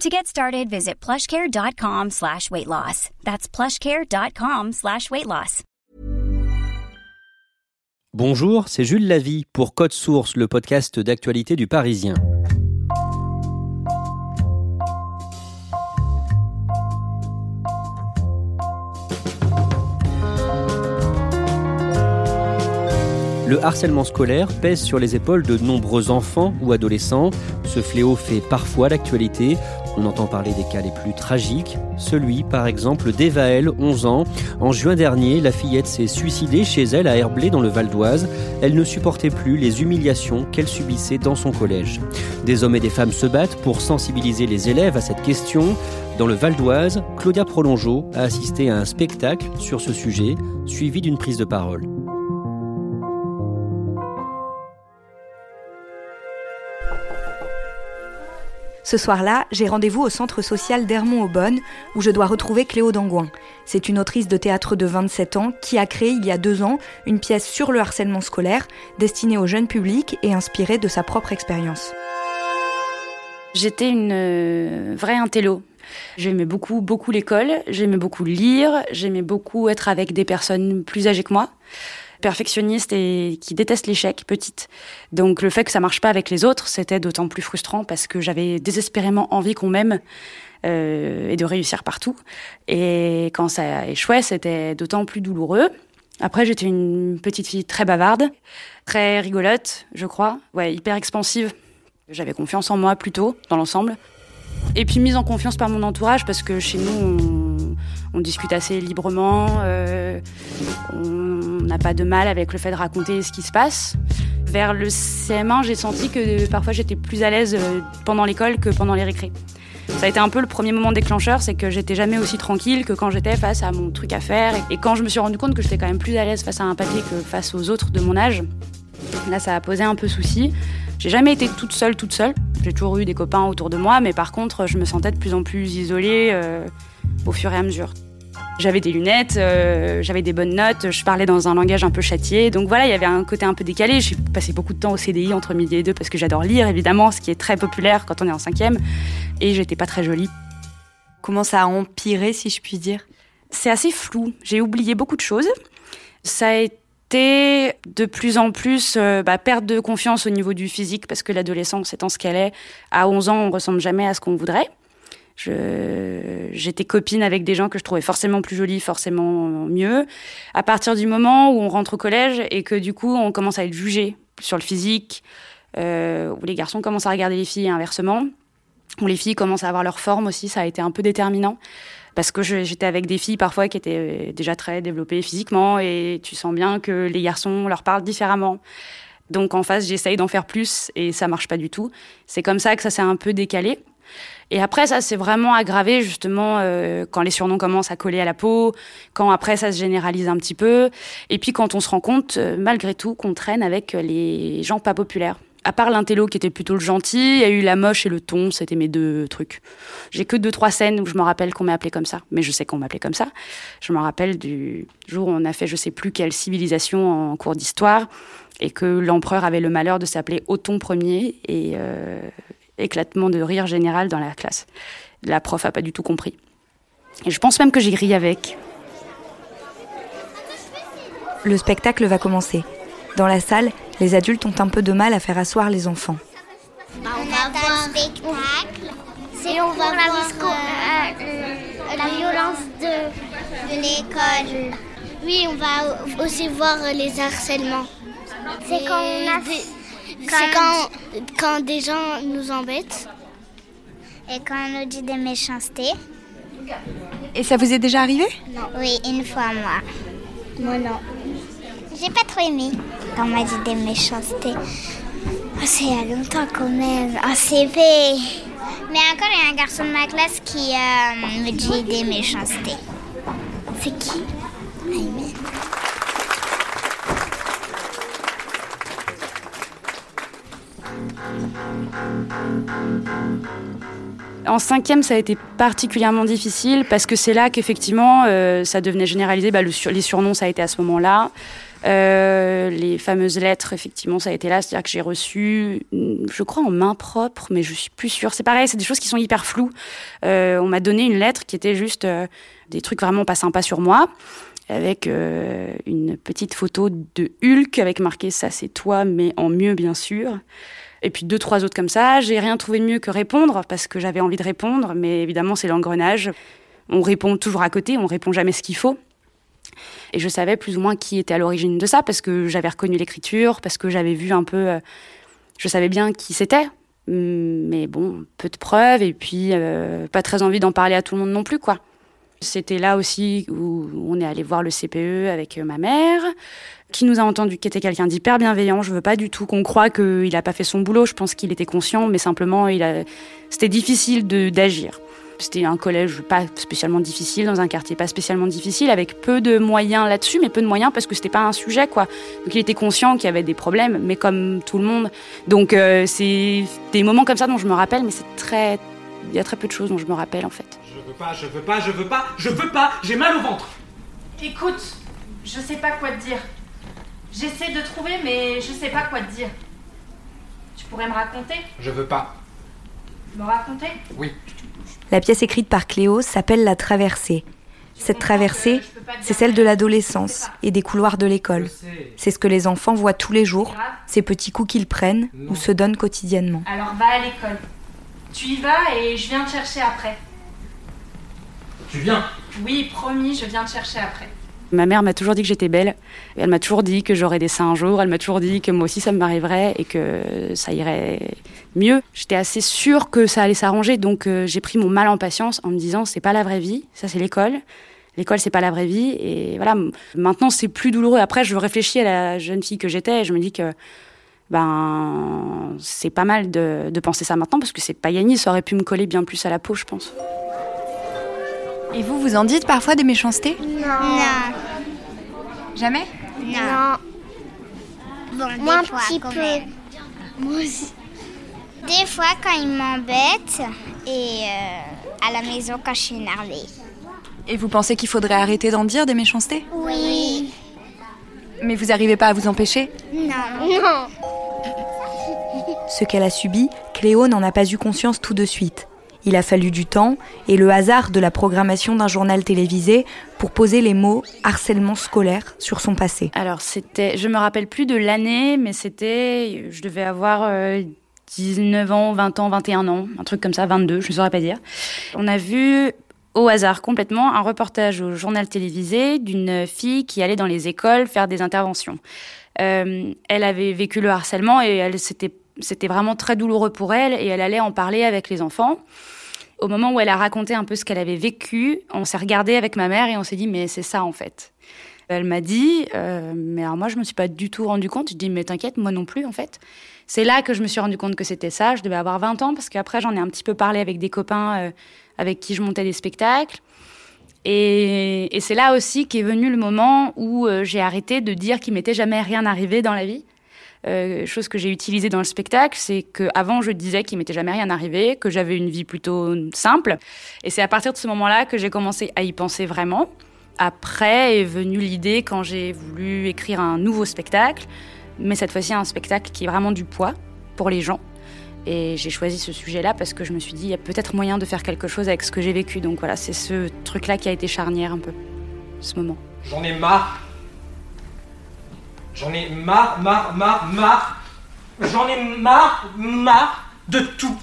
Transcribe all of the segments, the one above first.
To get started, visit plushcare.com slash weight loss. That's plushcare.com slash weight loss. Bonjour, c'est Jules Lavie pour Code Source, le podcast d'actualité du Parisien. Le harcèlement scolaire pèse sur les épaules de nombreux enfants ou adolescents. Ce fléau fait parfois l'actualité. On entend parler des cas les plus tragiques. Celui, par exemple, d'Evaël, 11 ans. En juin dernier, la fillette s'est suicidée chez elle à Herblay dans le Val d'Oise. Elle ne supportait plus les humiliations qu'elle subissait dans son collège. Des hommes et des femmes se battent pour sensibiliser les élèves à cette question. Dans le Val d'Oise, Claudia Prolongeau a assisté à un spectacle sur ce sujet, suivi d'une prise de parole. Ce soir-là, j'ai rendez-vous au centre social d'Hermont-Aubonne, où je dois retrouver Cléo Dangouin. C'est une autrice de théâtre de 27 ans qui a créé il y a deux ans une pièce sur le harcèlement scolaire, destinée au jeune public et inspirée de sa propre expérience. J'étais une euh, vraie intello. J'aimais beaucoup, beaucoup l'école, j'aimais beaucoup lire, j'aimais beaucoup être avec des personnes plus âgées que moi perfectionniste et qui déteste l'échec, petite. Donc le fait que ça marche pas avec les autres, c'était d'autant plus frustrant parce que j'avais désespérément envie qu'on m'aime euh, et de réussir partout. Et quand ça échouait, c'était d'autant plus douloureux. Après, j'étais une petite fille très bavarde, très rigolote, je crois, ouais, hyper expansive. J'avais confiance en moi plutôt, dans l'ensemble. Et puis mise en confiance par mon entourage parce que chez nous, on, discute assez librement. Euh, pas de mal avec le fait de raconter ce qui se passe. Vers le CM1, j'ai senti que parfois j'étais plus à l'aise euh, pendant l'école que pendant les récrés. Ça a été un peu le premier moment déclencheur, c'est que j'étais jamais aussi tranquille que quand j'étais face à mon truc à faire. Et quand je me suis rendu compte que j'étais quand même plus à l'aise face à un papier que face aux autres de mon âge, là ça a posé un peu souci. J'ai jamais été toute seule, toute seule. J'ai toujours eu des copains autour de moi, mais par contre, je me sentais de plus en plus isolée euh, au fur et à mesure. J'avais des lunettes, euh, j'avais des bonnes notes, je parlais dans un langage un peu châtié. Donc voilà, il y avait un côté un peu décalé. J'ai passé beaucoup de temps au CDI entre midi et deux parce que j'adore lire, évidemment, ce qui est très populaire quand on est en cinquième. Et j'étais pas très jolie. Comment ça a empiré, si je puis dire? C'est assez flou. J'ai oublié beaucoup de choses. Ça a été de plus en plus euh, bah, perte de confiance au niveau du physique parce que l'adolescence étant ce qu'elle est, à 11 ans, on ressemble jamais à ce qu'on voudrait. J'étais copine avec des gens que je trouvais forcément plus jolies, forcément mieux. À partir du moment où on rentre au collège et que du coup on commence à être jugé sur le physique, euh, où les garçons commencent à regarder les filles et inversement, où les filles commencent à avoir leur forme aussi, ça a été un peu déterminant parce que j'étais avec des filles parfois qui étaient euh, déjà très développées physiquement et tu sens bien que les garçons leur parlent différemment. Donc en face, j'essaye d'en faire plus et ça marche pas du tout. C'est comme ça que ça s'est un peu décalé. Et après, ça s'est vraiment aggravé justement euh, quand les surnoms commencent à coller à la peau, quand après ça se généralise un petit peu, et puis quand on se rend compte, euh, malgré tout, qu'on traîne avec les gens pas populaires à part l'intello qui était plutôt le gentil, il y a eu la moche et le ton, c'était mes deux trucs. J'ai que deux, trois scènes où je me rappelle qu'on m'a appelé comme ça, mais je sais qu'on m'appelait comme ça. Je me rappelle du jour où on a fait je sais plus quelle civilisation en cours d'histoire et que l'empereur avait le malheur de s'appeler Othon Ier et euh, éclatement de rire général dans la classe. La prof a pas du tout compris. Et je pense même que j'ai ri avec. Le spectacle va commencer. Dans la salle, les adultes ont un peu de mal à faire asseoir les enfants. Bah, on, va voir un spectacle. C'est on va voir la, euh, la violence de, de l'école. Oui, on va aussi voir les harcèlements. C'est quand on a... C'est quand, quand des gens nous embêtent. Et quand on nous dit des méchancetés. Et ça vous est déjà arrivé? Non. Oui, une fois moi. Moi non. J'ai pas trop aimé quand on m'a dit des méchancetés. Oh, c'est il y a longtemps quand même. En CP. Mais encore, il y a un garçon de ma classe qui euh, me dit des méchancetés. C'est qui? En cinquième, ça a été particulièrement difficile parce que c'est là qu'effectivement, euh, ça devenait généralisé. Bah, les surnoms, ça a été à ce moment-là. Euh, les fameuses lettres, effectivement, ça a été là. C'est-à-dire que j'ai reçu, mm, je crois, en main propre, mais je suis plus sûre. C'est pareil, c'est des choses qui sont hyper floues. Euh, on m'a donné une lettre qui était juste des trucs vraiment pas sympas sur moi, avec euh, une petite photo de Hulk avec marqué ça c'est toi, mais en mieux bien sûr. Et puis deux, trois autres comme ça. J'ai rien trouvé de mieux que répondre parce que j'avais envie de répondre, mais évidemment c'est l'engrenage. On répond toujours à côté, on répond jamais ce qu'il faut. Et je savais plus ou moins qui était à l'origine de ça parce que j'avais reconnu l'écriture, parce que j'avais vu un peu. euh, je savais bien qui c'était. Mais bon, peu de preuves et puis euh, pas très envie d'en parler à tout le monde non plus, quoi. C'était là aussi où on est allé voir le CPE avec euh, ma mère, qui nous a entendu, qui était quelqu'un d'hyper bienveillant. Je veux pas du tout qu'on croie qu'il a pas fait son boulot. Je pense qu'il était conscient, mais simplement, il a... c'était difficile d'agir. C'était un collège pas spécialement difficile, dans un quartier pas spécialement difficile, avec peu de moyens là-dessus, mais peu de moyens parce que c'était pas un sujet, quoi. Donc il était conscient qu'il y avait des problèmes, mais comme tout le monde. Donc euh, c'est des moments comme ça dont je me rappelle, mais c'est très. Il y a très peu de choses dont je me rappelle, en fait. Je veux pas, je veux pas, je veux pas, je veux pas, j'ai mal au ventre. Écoute, je sais pas quoi te dire. J'essaie de trouver, mais je sais pas quoi te dire. Tu pourrais me raconter? Je veux pas. Me raconter? Oui. La pièce écrite par Cléo s'appelle La Traversée. Cette traversée, c'est celle de l'adolescence et des couloirs de l'école. C'est ce que les enfants voient tous les jours, ces petits coups qu'ils prennent ou se donnent quotidiennement. Alors va à l'école. Tu y vas et je viens te chercher après. Tu viens Oui, promis, je viens te chercher après. Ma mère m'a toujours dit que j'étais belle. Et elle m'a toujours dit que j'aurais des seins un jour. Elle m'a toujours dit que moi aussi ça m'arriverait et que ça irait mieux. J'étais assez sûre que ça allait s'arranger. Donc euh, j'ai pris mon mal en patience en me disant c'est pas la vraie vie, ça c'est l'école. L'école c'est pas la vraie vie. Et voilà, maintenant c'est plus douloureux. Après je réfléchis à la jeune fille que j'étais et je me dis que ben c'est pas mal de, de penser ça maintenant parce que c'est pas gagné. Ça aurait pu me coller bien plus à la peau, je pense. Et vous, vous en dites parfois des méchancetés Non. Jamais Non. Bon, Moi, un des fois, petit quand peu. même. Moi aussi. Des fois, quand ils m'embêtent et euh, à la maison quand je suis énervée. Et vous pensez qu'il faudrait arrêter d'en dire des méchancetés Oui. Mais vous n'arrivez pas à vous empêcher Non. Non. Ce qu'elle a subi, Cléo n'en a pas eu conscience tout de suite. Il a fallu du temps et le hasard de la programmation d'un journal télévisé pour poser les mots harcèlement scolaire sur son passé. Alors, c'était, je me rappelle plus de l'année, mais c'était, je devais avoir euh, 19 ans, 20 ans, 21 ans, un truc comme ça, 22, je ne saurais pas dire. On a vu au hasard complètement un reportage au journal télévisé d'une fille qui allait dans les écoles faire des interventions. Euh, elle avait vécu le harcèlement et elle, c'était, c'était vraiment très douloureux pour elle et elle allait en parler avec les enfants. Au moment où elle a raconté un peu ce qu'elle avait vécu, on s'est regardé avec ma mère et on s'est dit mais c'est ça en fait. Elle m'a dit, euh, mais alors moi je me suis pas du tout rendu compte. Je dis mais t'inquiète, moi non plus en fait. C'est là que je me suis rendu compte que c'était ça. Je devais avoir 20 ans parce qu'après j'en ai un petit peu parlé avec des copains euh, avec qui je montais des spectacles. Et, c'est là aussi qu'est venu le moment où euh, j'ai arrêté de dire qu'il m'était jamais rien arrivé dans la vie. Euh, chose que j'ai utilisée dans le spectacle, c'est qu'avant je disais qu'il m'était jamais rien arrivé, que j'avais une vie plutôt simple. Et c'est à partir de ce moment-là que j'ai commencé à y penser vraiment. Après est venue l'idée quand j'ai voulu écrire un nouveau spectacle, mais cette fois-ci un spectacle qui est vraiment du poids pour les gens. Et j'ai choisi ce sujet-là parce que je me suis dit, il y a peut-être moyen de faire quelque chose avec ce que j'ai vécu. Donc voilà, c'est ce truc-là qui a été charnière un peu, ce moment. J'en ai marre. J'en ai marre, marre, marre, marre. J'en ai marre, marre de tout.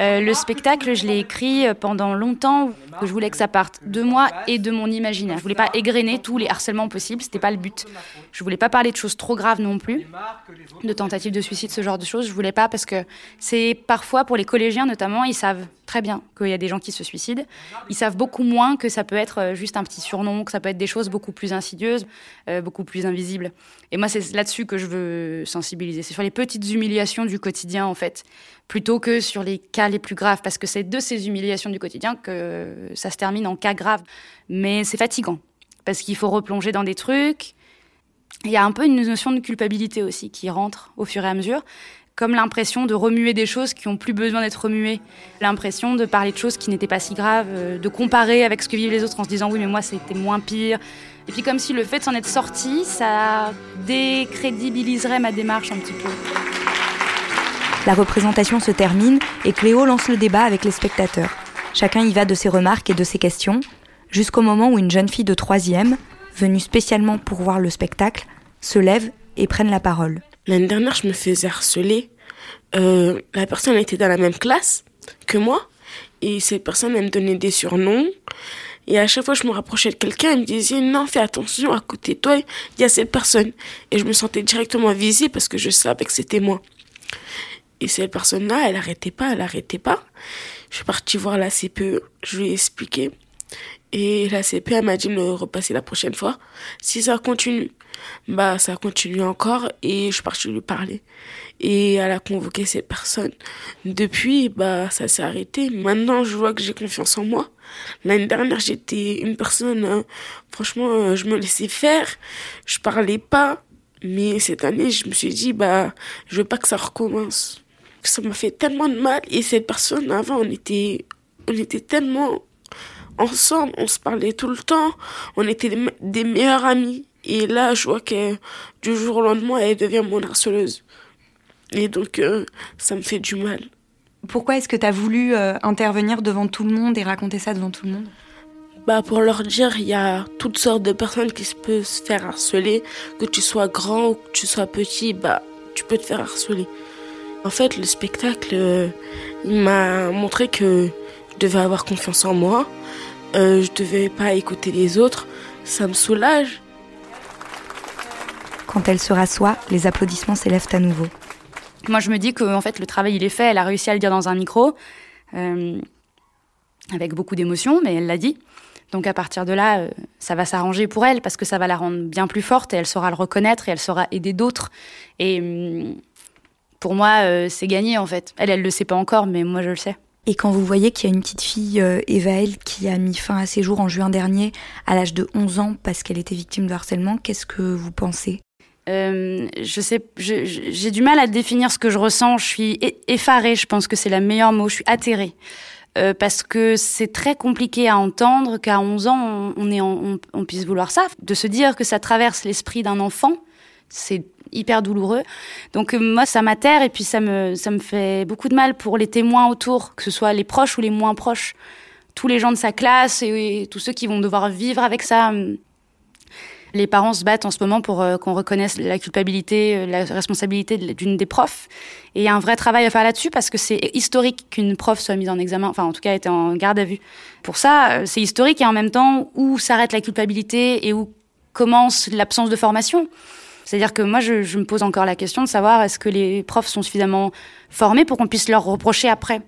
Euh, le spectacle, je l'ai écrit euh, pendant longtemps, je voulais que ça parte de moi et de mon imaginaire. Je voulais pas égrener tous les harcèlements possibles, c'était pas le but. Je voulais pas parler de choses trop graves non plus, de tentatives de suicide, ce genre de choses. Je voulais pas parce que c'est parfois pour les collégiens notamment, ils savent très bien qu'il y a des gens qui se suicident. Ils savent beaucoup moins que ça peut être euh, juste un petit surnom, que ça peut être des choses beaucoup plus insidieuses, beaucoup plus invisibles. Et moi, c'est là-dessus que je veux sensibiliser. C'est sur les petites humiliations du quotidien en fait plutôt que sur les cas les plus graves, parce que c'est de ces humiliations du quotidien que ça se termine en cas grave. Mais c'est fatigant, parce qu'il faut replonger dans des trucs. Il y a un peu une notion de culpabilité aussi qui rentre au fur et à mesure, comme l'impression de remuer des choses qui ont plus besoin d'être remuées, l'impression de parler de choses qui n'étaient pas si graves, euh, de comparer avec ce que vivent les autres en se disant oui mais moi c'était moins pire. Et puis comme si le fait de s'en être sorti, ça décrédibiliserait ma démarche un petit peu. La représentation se termine et Cléo lance le débat avec les spectateurs. Chacun y va de ses remarques et de ses questions, jusqu'au moment où une jeune fille de troisième, venue spécialement pour voir le spectacle, se lève et prenne la parole. L'année dernière, je me faisais harceler. Euh, la personne était dans la même classe que moi, et cette personne, elle me donnait des surnoms. Et à chaque fois que je me rapprochais de quelqu'un, elle me disait non, fais attention, à côté de toi, il y a cette personne. Et je me sentais directement visée parce que je savais que c'était moi. Et cette personne-là, elle arrêtait pas, elle arrêtait pas. Je suis partie voir la CPE, je lui ai expliqué. Et la CPE, elle m'a dit de me repasser la prochaine fois. Si ça continue, bah ça continue encore et je suis partie lui parler. Et elle a convoqué cette personne. Depuis, bah ça s'est arrêté. Maintenant, je vois que j'ai confiance en moi. L'année dernière, j'étais une personne, euh, franchement, euh, je me laissais faire. Je parlais pas. Mais cette année, je me suis dit, bah, je veux pas que ça recommence ça m'a fait tellement de mal. Et cette personne, avant, on était, on était tellement ensemble, on se parlait tout le temps, on était des, meilleurs amis. Et là, je vois que du jour au lendemain, elle devient mon harceleuse. Et donc, euh, ça me fait du mal. Pourquoi est-ce que tu as voulu euh, intervenir devant tout le monde et raconter ça devant tout le monde? Bah pour leur dire il y a toutes sortes de personnes qui se peuvent se faire harceler que tu sois grand ou que tu sois petit bah tu peux te faire harceler en fait, le spectacle, euh, m'a montré que je devais avoir confiance en moi, euh, je devais pas écouter les autres, ça me soulage. Quand elle se rassoit, les applaudissements s'élèvent à nouveau. Moi, je me dis que en fait, le travail, il est fait. Elle a réussi à le dire dans un micro, euh, avec beaucoup d'émotion, mais elle l'a dit. Donc à partir de là, euh, ça va s'arranger pour elle parce que ça va la rendre bien plus forte et elle saura le reconnaître et elle saura aider d'autres. Et hum, pour moi, euh, c'est gagné en fait. Elle, elle le sait pas encore, mais moi, je le sais. Et quand vous voyez qu'il y a une petite fille, euh, Evaël, qui a mis fin à ses jours en juin dernier, à l'âge de 11 ans, parce qu'elle était victime de harcèlement, qu'est-ce que vous pensez? Euh, je sais, j'ai du mal à définir ce que je ressens. Je suis effarée, je pense que c'est le meilleur mot. Je suis atterrée. parce que c'est très compliqué à entendre qu'à 11 ans, on, est on, on, puisse vouloir ça. De se dire que ça traverse l'esprit d'un enfant, c'est hyper douloureux. Donc euh, moi, ça m'atterre et puis ça me, ça me fait beaucoup de mal pour les témoins autour, que ce soit les proches ou les moins proches, tous les gens de sa classe et, tous ceux qui vont devoir vivre avec ça. Les parents se battent en ce moment pour euh, qu'on reconnaisse la culpabilité, euh, la responsabilité d'une des profs. Et il y a un vrai travail à faire là-dessus parce que c'est historique qu'une prof soit mise en examen, enfin en tout cas été en garde à vue. Pour ça, c'est historique et en même temps où s'arrête la culpabilité et où commence l'absence de formation? C'est-à-dire que moi, je, me pose encore la question de savoir est-ce que les profs sont suffisamment formés pour qu'on puisse leur reprocher après?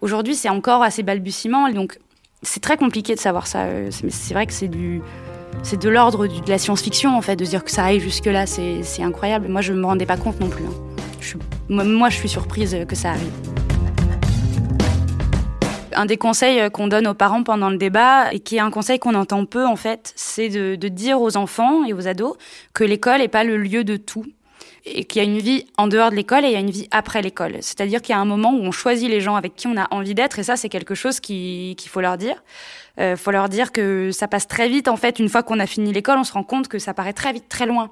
Aujourd'hui, c'est encore assez balbutiement, donc c'est très compliqué de savoir ça. Euh, c'est vrai que c'est de l'ordre de la science-fiction en fait, de dire que ça aille jusque là, c'est incroyable. Moi, je me rendais pas compte non plus. Hein. moi, je suis surprise que ça arrive un des conseils euh, qu'on donne aux parents pendant le débat, et qui est un conseil qu'on entend peu en fait, c'est de, dire aux enfants et aux ados que l'école n'est pas le lieu de tout et qu'il y a une vie en dehors de l'école et il y a une vie après l'école. C'est-à-dire qu'il y a un moment où on choisit les gens avec qui on a envie d'être et ça c'est quelque chose qu'il faut leur dire. Il euh, faut leur dire que ça passe très vite en fait. Une fois qu'on a fini l'école, on se rend compte que ça paraît très vite, très loin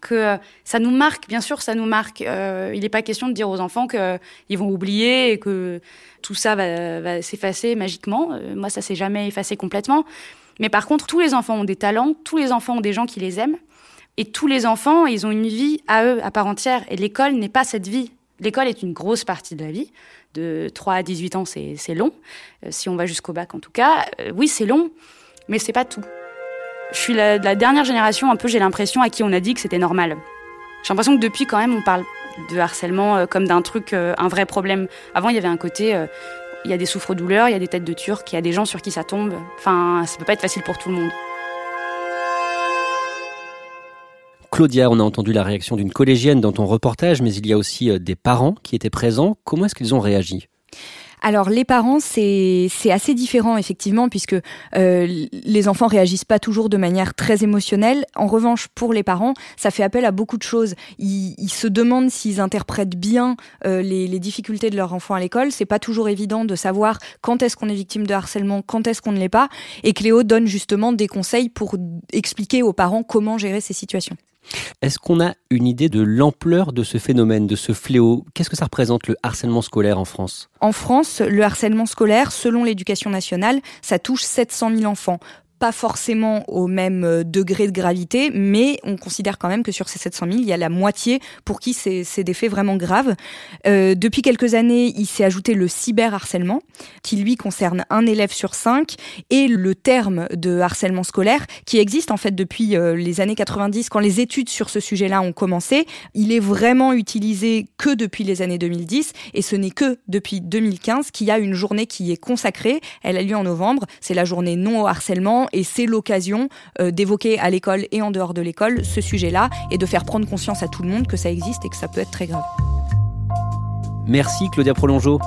que euh, ça nous marque, bien sûr, ça nous marque. Euh, il n'est pas question de dire aux enfants qu'ils vont oublier et que tout ça va, s'effacer magiquement. Euh, moi, ça s'est jamais effacé complètement. Mais par contre, tous les enfants ont des talents, tous les enfants ont des gens qui les aiment, et tous les enfants, ils ont une vie à eux, à part entière. Et l'école n'est pas cette vie. L'école est une grosse partie de la vie De 3 à 18 ans, c'est long. Euh, si on va jusqu'au bac, en tout cas, euh, oui, c'est long, mais c'est pas tout. Je suis la, la dernière génération, un peu, j'ai l'impression, à qui on a dit que c'était normal. J'ai l'impression que depuis, quand même, on parle de harcèlement euh, comme d'un truc, un vrai problème. Avant, il y avait un côté, il y a des souffres-douleurs, il y a des têtes de turc, il y a des gens sur qui ça tombe. Enfin, ça peut pas être facile pour tout le monde. Claudia, on a entendu la réaction d'une collégienne dans ton reportage, mais il y a aussi euh, des parents qui étaient présents. Comment est-ce qu'ils ont réagi? Alors les parents, c'est assez différent effectivement puisque euh, les enfants réagissent pas toujours de manière très émotionnelle. En revanche, pour les parents, ça fait appel à beaucoup de choses. Ils, se demandent s'ils interprètent bien euh, les, les, difficultés de leur enfant à l'école. C'est pas toujours évident de savoir quand est-ce qu'on est victime de harcèlement, quand est-ce qu'on ne l'est pas. Et Cléo donne justement des conseils pour expliquer aux parents comment gérer ces situations. Est-ce qu'on a une idée de l'ampleur de ce phénomène, de ce fléau? Qu'est-ce que ça représente le harcèlement scolaire en France? En France, le harcèlement scolaire, selon l'éducation nationale, ça touche 700 000 enfants pas forcément au même euh, degré de gravité, mais on considère quand même que sur ces 700 000, il y a la moitié pour qui c'est des faits vraiment graves. Euh, depuis quelques années, il s'est ajouté le cyberharcèlement, qui lui concerne un élève sur cinq, et le terme de harcèlement scolaire, qui existe en fait depuis euh, les années 90, quand les études sur ce sujet-là ont commencé. Il est vraiment utilisé que depuis les années 2010, et ce n'est que depuis 2015 qu'il y a une journée qui est consacrée. Elle a lieu en novembre. C'est la journée non au harcèlement et c'est l'occasion euh, d'évoquer à l'école et en dehors de l'école ce sujet-là et de faire prendre conscience à tout le monde que ça existe et que ça peut être très grave. Merci Claudia Prolongeau.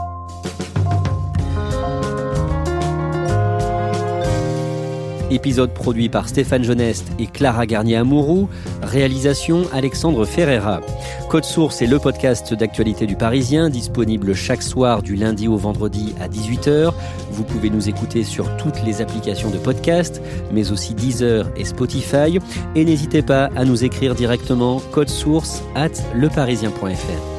Épisode produit par Stéphane Geneste et Clara Garnier-Amouroux. Réalisation Alexandre Ferreira. Code Source est le podcast d'actualité du Parisien, disponible chaque soir du lundi au vendredi à 18h. Vous pouvez nous écouter sur toutes les applications de podcast, mais aussi Deezer et Spotify. Et n'hésitez pas à nous écrire directement code source at leparisien.fr.